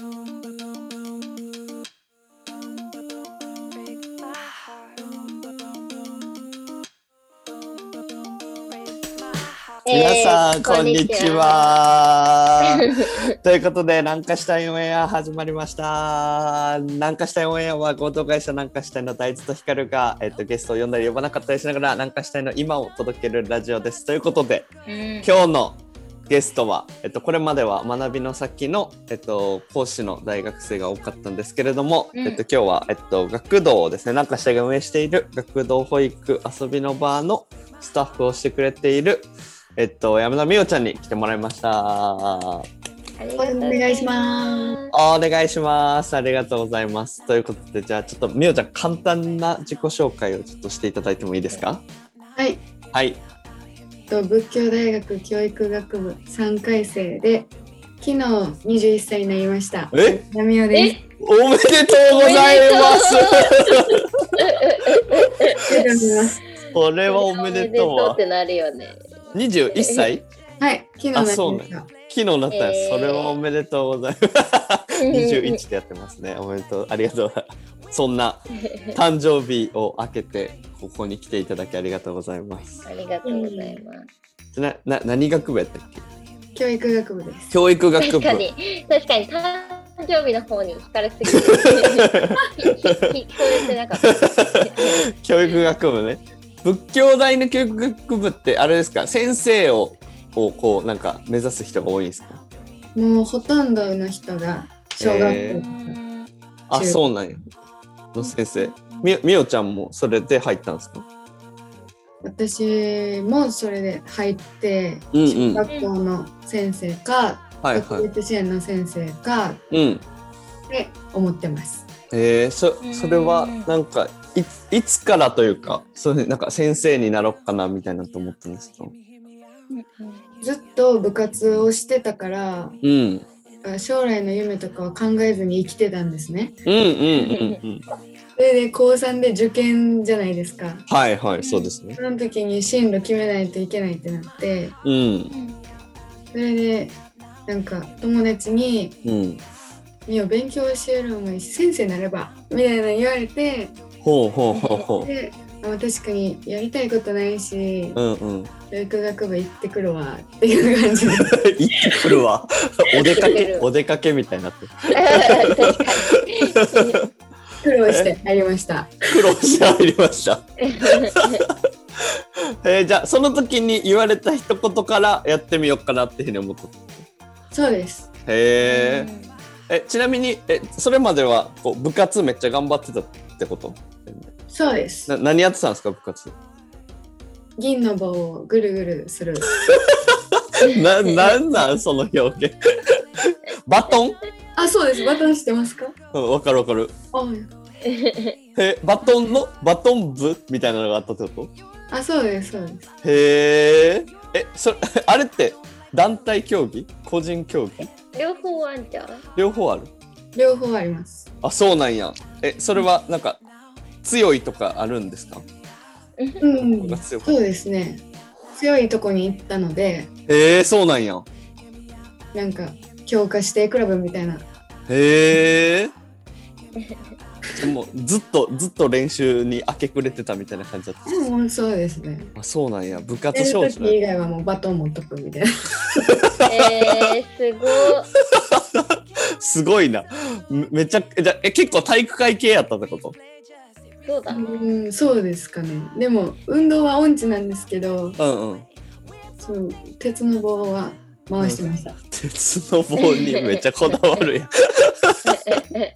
皆さん、こんにち。は。ということで、南下したいオンエア始まりました。南下したいオンエアは合同会社南下したいの大豆と光が、えっと、ゲストを呼んだり呼ばなかったりしながら、南下したいの今を届けるラジオです。ということで、うん今日のゲストは、えっと、これまでは学びの先の、えっと、講師の大学生が多かったんですけれども、うんえっと、今日は、えっと、学童をですね、南下が運営している学童保育遊びの場のスタッフをしてくれている、えっと、山田美桜ちゃんに来てもらいました。お願いしますお願いします。ありがとうございます。ということで、じゃあちょっと美桜ちゃん、簡単な自己紹介をちょっとしていただいてもいいですか？はい、はい。と仏教大学教育学部3回生で昨日21歳になりました。え？ナミオです。おめでとうございます。これはおめでとうわおめでとうっ。てなるよね。21歳？はい、昨日なりまあそうした。昨日なったらえーそれはおめでとうございます。21でやってますね。おめでとう。ありがとう。そんな 誕生日を明けてここに来ていただきありがとうございます。ありがとうございます。なな何学部やったっけ？教育学部です。教育学部。確かに、確かに誕生日の方に惹かれすぎて、聞こえてなかった。教育学部ね。仏教大の教育学部ってあれですか？先生ををこうなんか目指す人が多いんですか？もうほとんどの人が小学校、えあ、中そうなんや。の先生。みみおちゃんもそれで入ったんですか？私もそれで入って、うんうん小学校の先生か、はいはい。特別支援の先生かうん。って思ってます。えー、そそれはなんかいいつからというかそれなんか先生になろうかなみたいなと思ったんですか？ずっと部活をしてたから、うん。将来の夢とかは考えずに生きてたんですね。うんうんうんうん。それで高3で受験じゃないですか。はいはいそうですね。その時に進路決めないといけないってなって、うん。それでなんか友達にうん「みよ勉強教えるのに先生になれば」みたいなの言われてほうほうほうほであ確かにやりたいことないしううんうん。教育学部行ってくるわっていう感じ。で 行ってくるわ。お出かけお出かけみたいになってる。確か苦労して入りました。苦労して入りました。えー、じゃあその時に言われた一言からやってみようかなっていうふうに思ったそうです。へええちなみにえそれまではこう部活めっちゃ頑張ってたってこと？そうです。な何やってたんですか部活？銀の棒をぐるぐるする。ななんなんその表現？バトン？あ、そうです。バトンしてますか？うんわかるわかる。あえバトンの？バトン部みたいなのがあったってこと？あ、そうです。そうです。へええそれ あれって団体競技？個人競技？両方ワンちゃん。両方ある？両方あります。あそうなんや。えそれはなんか強いとかあるんですか？うん。そうですね。強いとこに行ったので、へえそうなんやなんか強化指定クラブみたいな。へえ でもずっとずっと練習に明け暮れてたみたいな感じだったもうそうですね。あそうなんや部活少女以外はもうバトン持っとくみたいな。えー、すごい。すごいなめめちゃじゃえ結構体育会系やったってこと？そうだ。うん、そうですかね。でも運動は音痴なんですけど、うんうん。そう鉄の棒は回してました。鉄の棒にめっちゃこだわるやん。へ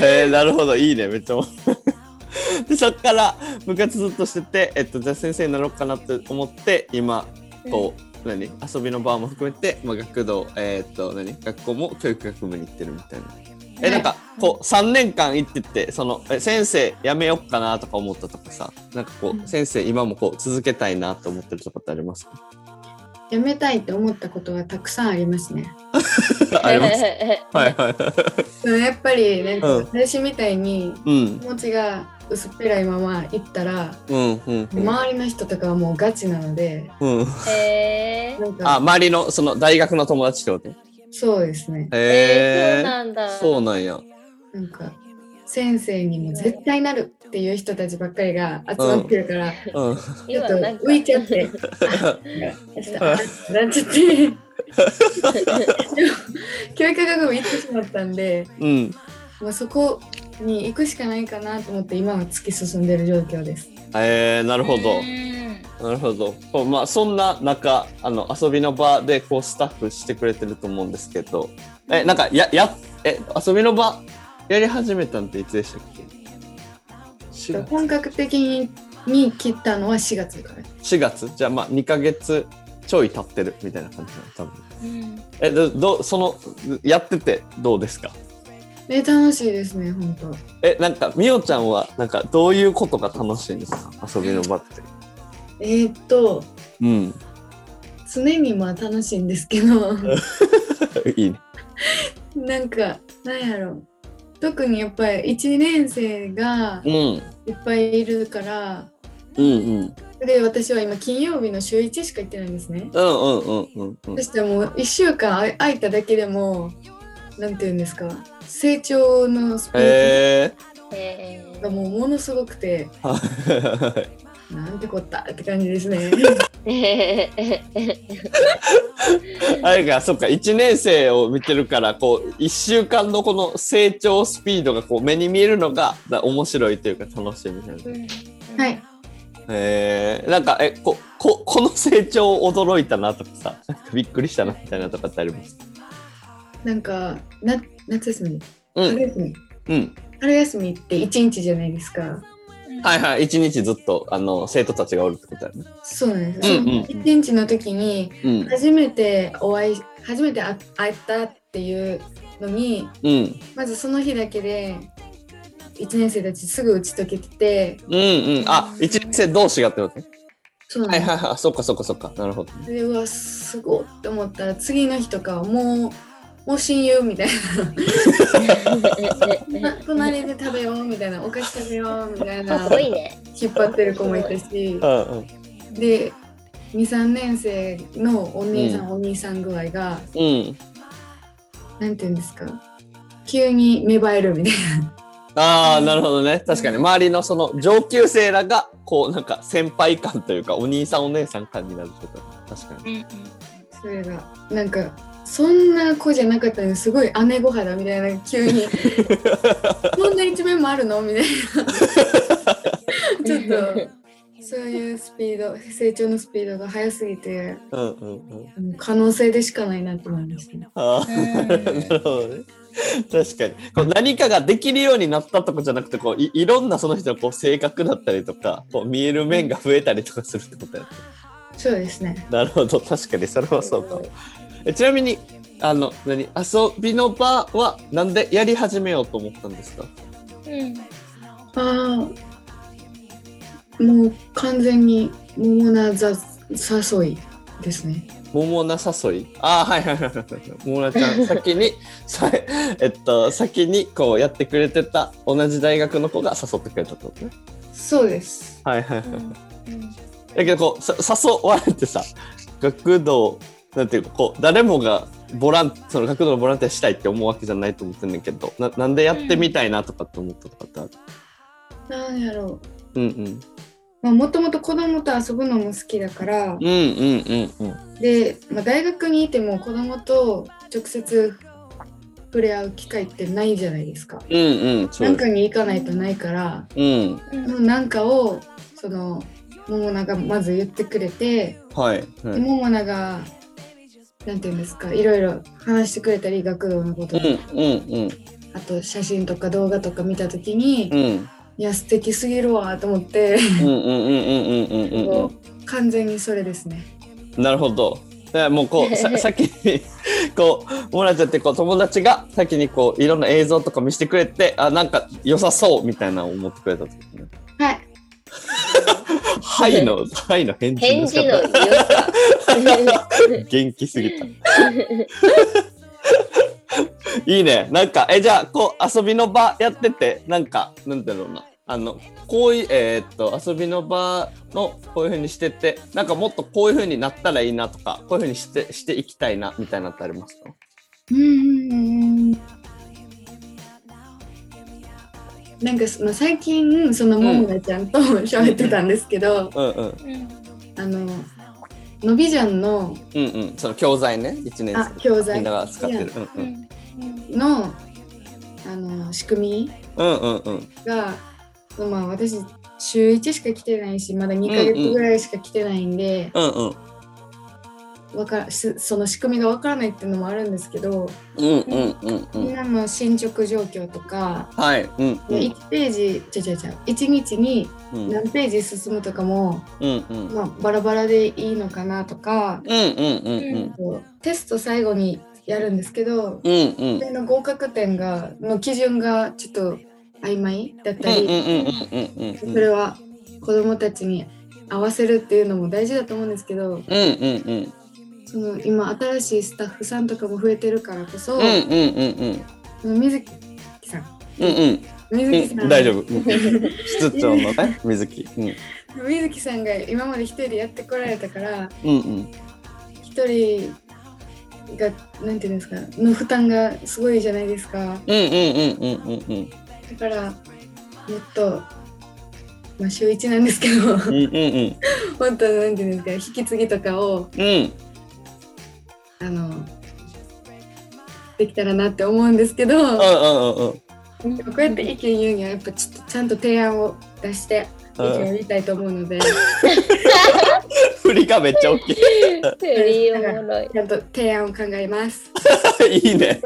えなるほど。いいねめっちゃ でそっから部活ずっとしてて、えっと、じゃあ先生になろうかなって思って今こう、何？遊びの場も含めて、まあ、学童えーっと何？学校も教育学部に行ってるみたいなえなんかこう3年間行っててそのえ先生辞めよっかなとか思ったとかさなんかこう先生今もこう続けたいなと思ってるとかってありますか？やめたいって思ったことはたくさんありますね。あります？はいはい。やっぱりなんかうん。私みたいにうん。気持ちが薄っぺらいまま行ったら、うんうんうん。周りの人とかはもうガチなので、うん。えーなんあか周りのその大学の友達ってこと？そうですね。えー、そうへなんだ。そうなんや。なんか先生にも絶対なるっていう人たちばっかりが集まってるから、うん。ちょっと浮いちゃって、なっちゃって。で も教育学部行ってしまったんで、うん。まあ、そこに行くしかないかなと思って今は突き進んでる状況です。えー、なるほど。うんなるほど。こうまあそんな中あの遊びの場でこうスタッフしてくれてると思うんですけど、えなんかややえ遊びの場やり始めたんっていつでしたっけ？4月本格的にに切ったのは4月から。4月？じゃあまあ2ヶ月ちょい経ってるみたいな感じなの多分。うんえどどそのやっててどうですか？え楽しいですね本当。えなんかみおちゃんはなんかどういうことが楽しいんですか？遊びの場って。えーっとうん。常にまあ楽しいんですけど いいね。なんかなんやろ特にやっぱり1年生がうんいっぱいいるからうんうんで私は今金曜日の週1しか行ってないんですね。うんうんうんうんうんそ。したらもう1週間あ空いただけでもなんていうんですか？成長のスピーええドがもうものすごくてー。なんてこったって感じですね。あれがそっか1年生を見てるからこう1週間のこの成長スピードがこう目に見えるのがだ面白いというか楽しいみたいな。はい。えー、なんかえこここの成長驚いたなとかさびっくりしたなみたいなとかってありますなんかな夏休み。うん。春休み。うん。春休みって1日じゃないですか。はいはい。一日ずっとあの生徒たちがおるってことだよね。そうなんです。よ。うんうん。1日の時にうん。初めてお会い初めて会会ったっていうのにうん。まずその日だけで1年生たちすぐ打ち解けてて。うんうん。あ一年生同士がってことね。そう。なんですはいはいはい。そっかそっかそっか。なるほど。でうわすごいって思ったら次の日とかはもうもう親友みたいな隣で食べようみたいなお菓子食べようみたいな。引っ張ってる子もいたしうんうんで23年生のお姉さん、お兄さん具合がうん。なんていうんですか？急に芽生えるみたいなああ、なるほどね。確かに、周りのその上級生らが、こう、なんか先輩感というか、お兄さんお姉さん感になるってこと。確かに。うんそれがなんかそんな子じゃなかったのにすごい姉御肌みたいな急に こんな一面もあるの？みたいなちょっとそういうスピード成長のスピードが速すぎてうんうんうん。可能性でしかないなと思いましたね。ああ、うんなるほどね。確かにこう何かができるようになったとかじゃなくてこういいろんなその人のこう性格だったりとかこう見える面が増えたりとかするってことやねそうですね。なるほど確かにそれはそうかもえちなみにあの何？遊びの場はなんでやり始めようと思ったんですか？うん。ああもう完全に桃なざ誘いですね。桃菜誘い？ああはいはいはい。はい桃菜ちゃん先にさえっと先にこうやってくれてた同じ大学の子が誘ってくれたってことね？そうです。はいはいはい、うん。だけどこうさ誘われてさ学童なんていうかこう誰もがボランその学童のボランティアしたいって思うわけじゃないと思ってんだけどななんでやってみたいなとかって思ったとかってある？なんやろう。うんうん。まあもともと子供と遊ぶのも好きだからうんうんうんうん。で、まあ、大学にいても子供と直接触れ合う機会ってないじゃないですか。うんうんそう。なんかに行かないとないから、うん。うんそのなんかをその桃菜がまず言ってくれて、はい、はい、で桃菜がなんていうんですかいろいろ話してくれたり学童のこととか、あと写真とか動画とか見た時に、うん。いや素敵すぎるわと思って、完全にそれですね。うんなるほど。だからもうこう さ先にこうモラちゃんってこう友達が先にこういろんな映像とか見せてくれてあなんか良さそうみたいなのを思ってくれたってことねはい。はいのはいの返事返事の良さ。元気すぎた。いいね。なんか、え、じゃあ、こう、遊びの場やってて、なんか、なんだろうな。あの、こういう、えーっと、遊びの場の、こういうふうにしてて、なんかもっとこういうふうになったらいいなとか、こういうふうにして、していきたいな、みたいなのってありますか？うーん。なんかその最近そのももなちゃんと喋ってたんですけど、うんうん。うんあののびジャンのうんうん。その教材ね一年あ生教材。みんなが使ってる。うんううん。んのあの仕組みうんうんうん。が、まあ、私週1しか来てないしまだ2ヶ月ぐらいしか来てないんで、うんうんわからしその仕組みがわからないっていうのもあるんですけど、うんうんうんうん。みんなの進捗状況とか、はいうんうん。1ページちゃちゃちゃ1日にうん。何ページ進むとかも、うんうん。まあ、バラバラでいいのかなとか、うんうんうんこうテスト最後にやるんですけど、うんうん。それの合格点がの基準がちょっと曖昧だったり、うんうんうんそれは子どもたちに合わせるっていうのも大事だと思うんですけどうんうんうんその今新しいスタッフさんとかも増えてるからこそ、うんうんうんうん。水木さん。うんうん。水木さん、うん大丈夫。うん室長のね 水木。うん。水木さんが今まで一人でやってこられたからうんうん。一人がなんていうんですかの負担がすごいじゃないですか。うんうんうんうんうんうん。だからもっとまあ週1なんですけど。うんうんうん。本当なんていうんですか引き継ぎとかをうんできたらなって思うんですけど、うんうんうんこうやって意見言うにはやっぱちょっとちゃんと提案を出して意見を言いたいと思うので、振りがめっちゃ大きいフリーおもろい。ちゃんと提案を考えます。いいね。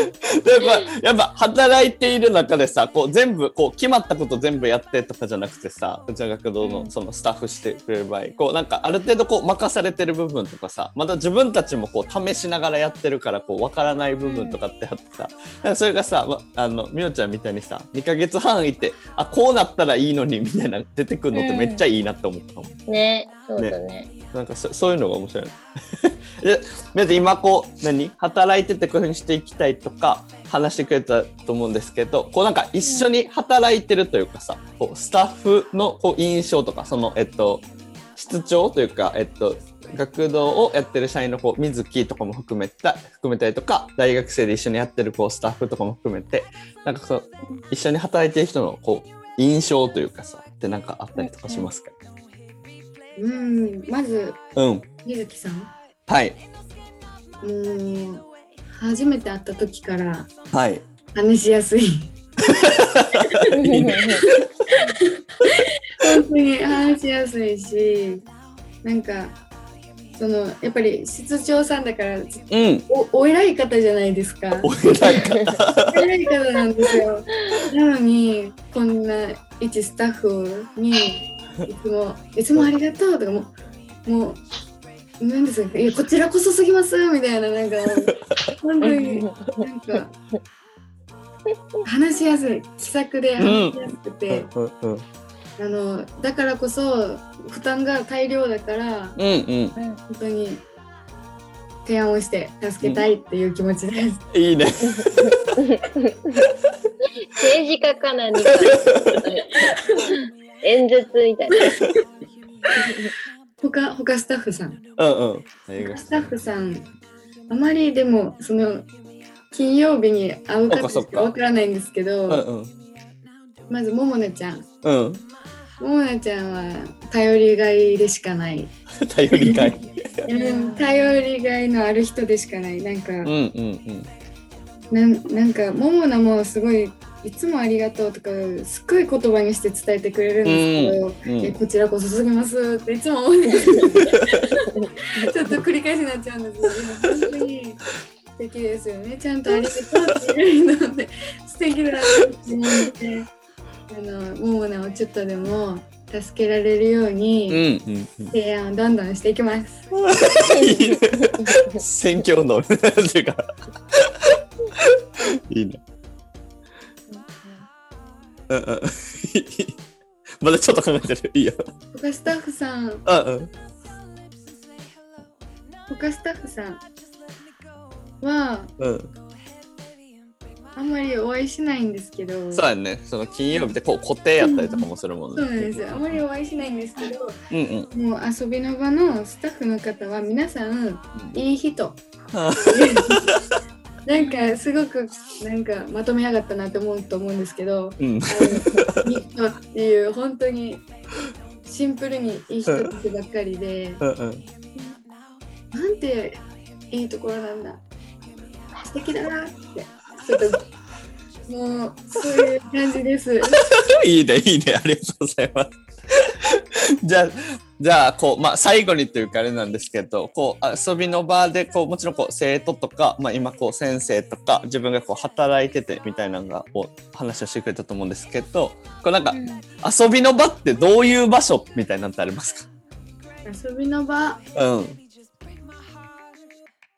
やっぱやっぱ働いている中でさこう全部こう決まったこと全部やってとかじゃなくてさうちの学童のそのスタッフしてくれる場合こうなんかある程度こう任されてる部分とかさまた自分たちもこう試しながらやってるからこう分からない部分とかってあってさなんかそれがさ、ま、あのみおちゃんみたいにさ2ヶ月半いてあこうなったらいいのにみたいな出てくるのってめっちゃいいなって思ったもん。ね、そうだね。なんかそそういうのが面白い。で、別に今こう、何？働いててこういうふうにしていきたいとか話してくれたと思うんですけど、こうなんか一緒に働いてるというかさ、こうスタッフのこう印象とか、その、えっと、室長というか、えっと、学童をやってる社員のこう水木とかも含めた含めたりとか大学生で一緒にやってるこうスタッフとかも含めてなんかそう一緒に働いてる人のこう印象というかさってなんかあったりとかしますか？うん、まずうん。水木さん、はいもう初めて会った時からはい話しやすい。本当に話しやすいし、なんかそのやっぱり室長さんだからうんおお偉い方じゃないですか。お偉い方お偉い方なんですよ。なのにこんな一スタッフにいつもいつもありがとうとかもうもうなんですかいやこちらこそすぎますみたいななんか 本当になんか話しやすい気さくで話しやすくて、うんうんあのだからこそ負担が大量だからうんうん。本当に提案をして助けたいっていう気持ちです。いいね。政治家か何か。演説みたいな。他他スタッフさん。うんうん。スタッフさんあまりでもその金曜日に会うかそっわからないんですけど、うんうん。まずももねちゃん。うん。ももねちゃんは頼りがいでしかない、頼りがい。うん、頼りがいのある人でしかない。なんか、うんうん。なんなんかももなもすごいいつもありがとうとかすっごい言葉にして伝えてくれるんですけど、うん。うんえこちらこそすぎますっていつも思うんですけど ちょっと繰り返しになっちゃうんですけど本当に素敵ですよね。ちゃんとありがとうって言えるので素敵だなって思ってあのももなをちょっとでも助けられるよううんに提案をどんどんしていきます。選挙運動っていうか。いいねうんうん まだちょっと考えてる。いいよ。他スタッフさん。うんうん。他スタッフさんはうん。あんまりお会いしないんですけど。そうやね。その金曜日ってこう固定やったりとかもするもんね。そうなんですよ。あまりお会いしないんですけどうんうん。もう遊びの場のスタッフの方は皆さんいい人。あ なんかすごくなんかまとめやがったなって思うと思うんですけど、うん。あのニットっていう本当にシンプルにいい人たちばっかりで、うんうん。なんていいところなんだ。素敵だなって。ちょっともうそういう感じです。いいね、いいね、ありがとうございます。じゃあ、じゃあ、こう、まあ、最後にというかあれなんですけど、こう、遊びの場で、こう、もちろん、こう、生徒とか、まあ、今、こう、先生とか、自分がこう、働いてて、みたいなのが、こう、話をしてくれたと思うんですけど、こう、なんか、遊びの場ってどういう場所みたいなんてあります遊びの場かうん。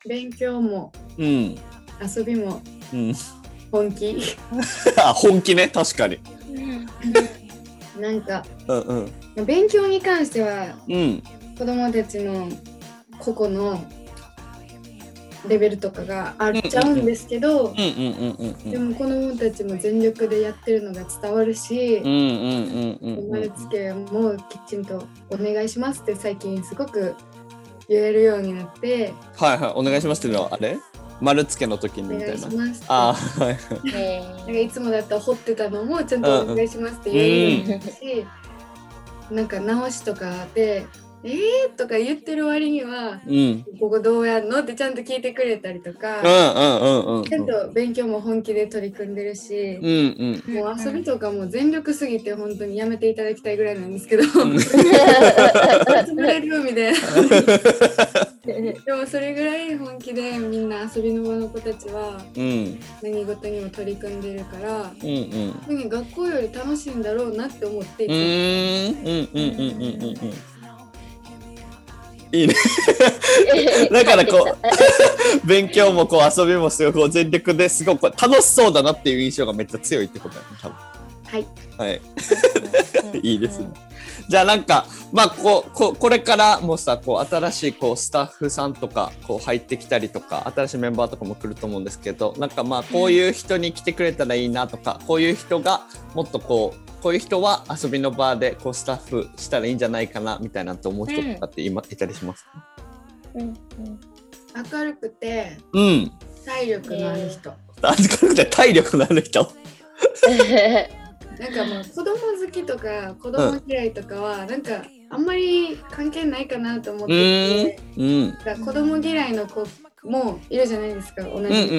勉強もうん。遊びもうん。本気？あ、本気ね、確かに。なんかうんうん。勉強に関してはうん。子供たちの個々のレベルとかがあっちゃうんですけど。でも子供たちも全力でやってるのが伝わるしうん、うんうんうんうん。丸つけもきちんとお願いしますって最近すごく言えるようになってはいはい、お願いしますっていうのは、あれ？丸付けの時にみたいな。あーはい。なんかいつもだったら掘ってたのもちゃんとお願いしますって言えるようになったし、なんか直しとかで「えー?」とか言ってる割にはうん。「ここどうやんの?」ってちゃんと聞いてくれたりとか。ちゃんと勉強も本気で取り組んでるしう、んうん。もう遊びとかも全力すぎて本当にやめていただきたいぐらいなんですけど、ん潰れるみたいな。でもそれぐらい本気でみんな遊びの場の子たちはうん何事にも取り組んでるから、うんうん。学校より楽しいんだろうなって思っていついいね。だからこう 勉強もこう遊びもすごいこう全力ですごく楽しそうだなっていう印象がめっちゃ強いってことだね、多分。はいはい。いいですね。じゃあなんかまあこうここれからもさこう新しいこうスタッフさんとかこう入ってきたりとか新しいメンバーとかも来ると思うんですけどなんかまあこういう人に来てくれたらいいなとかこういう人がもっとこうこういう人は遊びの場でこうスタッフしたらいいんじゃないかなみたいなと思う人とかって今いたりしますか？うん明るくてうん。体力のある人、明るくて体力のある人。なんかもう子供好きとか子供嫌いとかはなんかあんまり関係ないかなと思っうてんて、。うん。子供嫌いの子もいるじゃないですか同じ、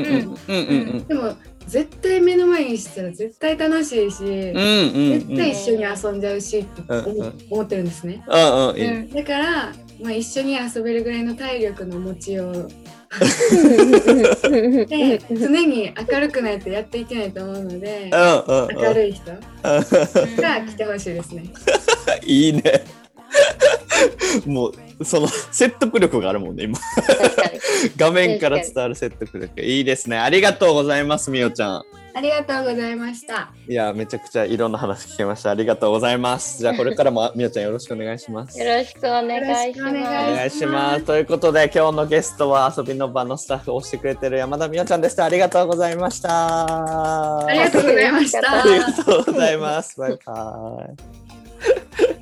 でも絶対目の前にしたら絶対楽しいし、絶対一緒に遊んじゃうしって思,、ってるんですね。だから、まあ、一緒に遊べるぐらいの体力の持ちよう。で常に明るくないとやっていけないと思うので明るい人がうん。来てほしいですね。いいね。もうその説得力があるもんね今。画面から伝わる説得力いいですねありがとうございますみおちゃんありがとうございました。いやめちゃくちゃいろんな話聞けましたありがとうございますじゃあこれからも みおちゃんよろしくお願いしますよろしくお願いします。願いしますということで今日のゲストは遊びの場のスタッフを押してくれてる山田美桜ちゃんでしたありがとうございましたありがとうございました。ありがとうございます。バイバ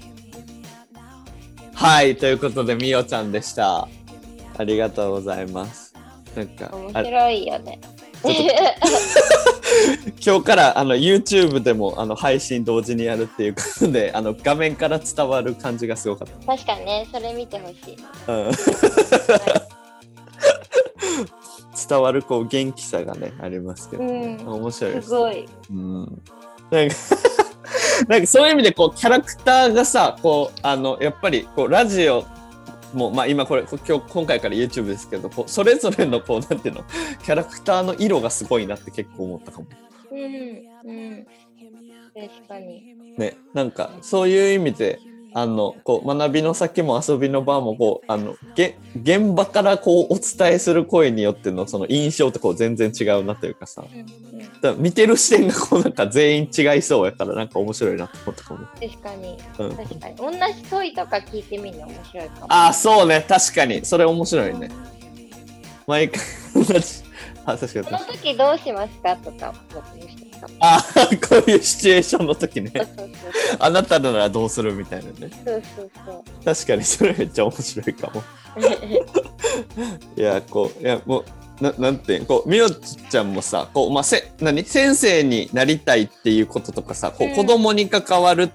イ。はい、ということで、みおちゃんでした。ありがとうございます。なんか、面あ白いよね。今日からあの YouTube でもあの配信同時にやるっていうことで、あの画面から伝わる感じがすごかっ確かにね、それ見てほしい。た。うん、伝わるこう元気さがね、ありますけど、うん面白いですす。ごい。うんなんか なんかそういう意味でこうキャラクターがさこうあのやっぱりこうラジオもまあ今これこ今日今回から YouTube ですけどこうそれぞれのこうなんていうのキャラクターの色がすごいなって結構思ったかもうん。うん。確かに。ねなんかそういう意味であのこう学びの先も遊びの場もこうあのげ現場からこうお伝えする声によってのその印象ってこう全然違うなというかさだ見てる視点がこうなんか全員違いそうやからなんか面白いなと思ったかも。確かに。うん確かに。同じ問いとか聞いてみるの面白いかも。あ、そうね、確かに。それ面白いね。毎回同じ。あ、確かにこの時どうしますかとか思ってる人とか。あ、こういうシチュエーションの時ねあなたならどうするみたいなね。そうそうそう。確かにそれめっちゃ面白いかも。いや、こう、いや、もう、ななんてこうみおちゃんもさこう、まあ、せ何？先生になりたいっていうこととかさこううん子供に関わるっ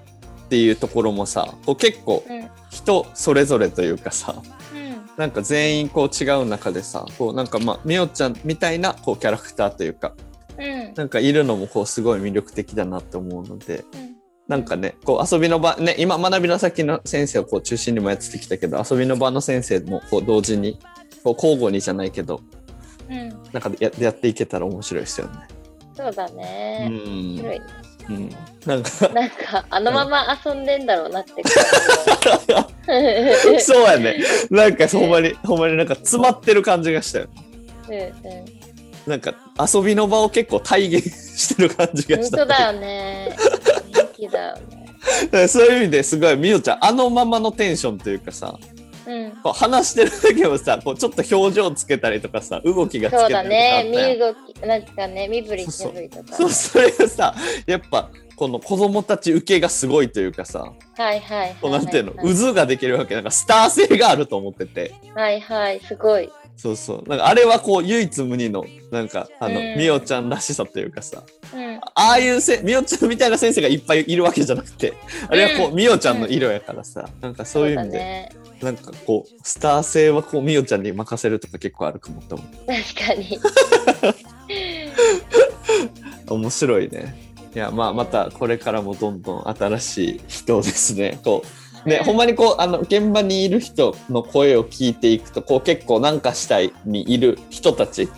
ていうところもさこう結構うん人それぞれというかさうんなんか全員こう違う中でさこうなんかまあみおちゃんみたいなこうキャラクターというかうんなんかいるのもこうすごい魅力的だなって思うのでうんなんかねこう遊びの場ね今学びの先の先生をこう中心にもやってきたけど遊びの場の先生もこう同時にこう交互にじゃないけどうんなんかややっていけたら面白いですよね。そうだうね。面ん白いね。うん、なんかなんか、あのまま遊んでんだろうなって感じ そうやねなんかほんまにほんまになんか詰まってる感じがしたよ。うんうん。なんか遊びの場を結構体現してる感じがした。本当だよね。元気だよね。そういう意味ですごいみおちゃんあのままのテンションというかさうん。こう話してる時もさこうちょっと表情つけたりとかさ動きがつけそうたりとかあっただね。身動き、なんかね、身振り手振りとか。そうそれがさやっぱこの子供たち受けがすごいというかさはいはいなんていうのはい渦ができるわけなんかスター性があると思っててはいはい、すごい。そうそう。なんかあれはこう唯一無二のなんかあのうん。みおちゃんらしさというかさ。うん。ああいうせみおちゃんみたいな先生がいっぱいいるわけじゃなくてあれはこうみおちゃんの色やからさなんかそういう意味で、だね。なんかこうスター性はこうみおちゃんに任せるとか結構あるかもと思う。確かに。面白いね。いやまあまたこれからもどんどん新しい人ですね。こうねほんまにこうあの現場にいる人の声を聞いていくとこう結構なんかしたいにいる人たちうん。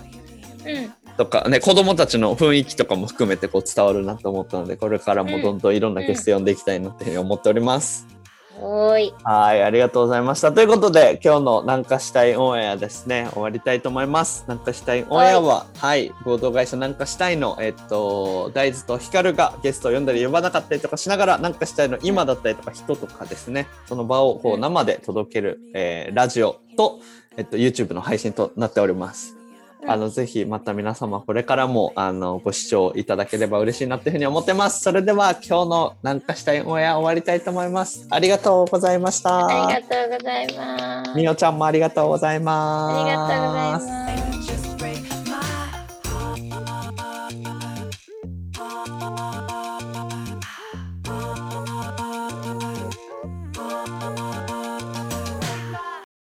とかね子供たちの雰囲気とかも含めてこう伝わるなと思ったのでこれからもどんどんいろんなゲスト呼んでいきたいなっていうふうに思っております。おーい。はい、ありがとうございました。ということで、今日のなんかしたいオンエアですね、終わりたいと思います。なんかしたいオンエアは、はい、合同会社なんかしたいの、えっと、大豆とヒカルがゲストを呼んだり呼ばなかったりとかしながら、なんかしたいの今だったりとか人とかですね、その場をこううん生で届ける、えーラジオと、えっと、YouTube の配信となっております。あの、ぜひまた皆様これからも、あの、ご視聴いただければ嬉しいなっていうふうに思ってます。それでは今日のなんかしたいオンエア終わりたいと思います。ありがとうございました。ありがとうございます。みおちゃんもありがとうございあます。りがとうございます。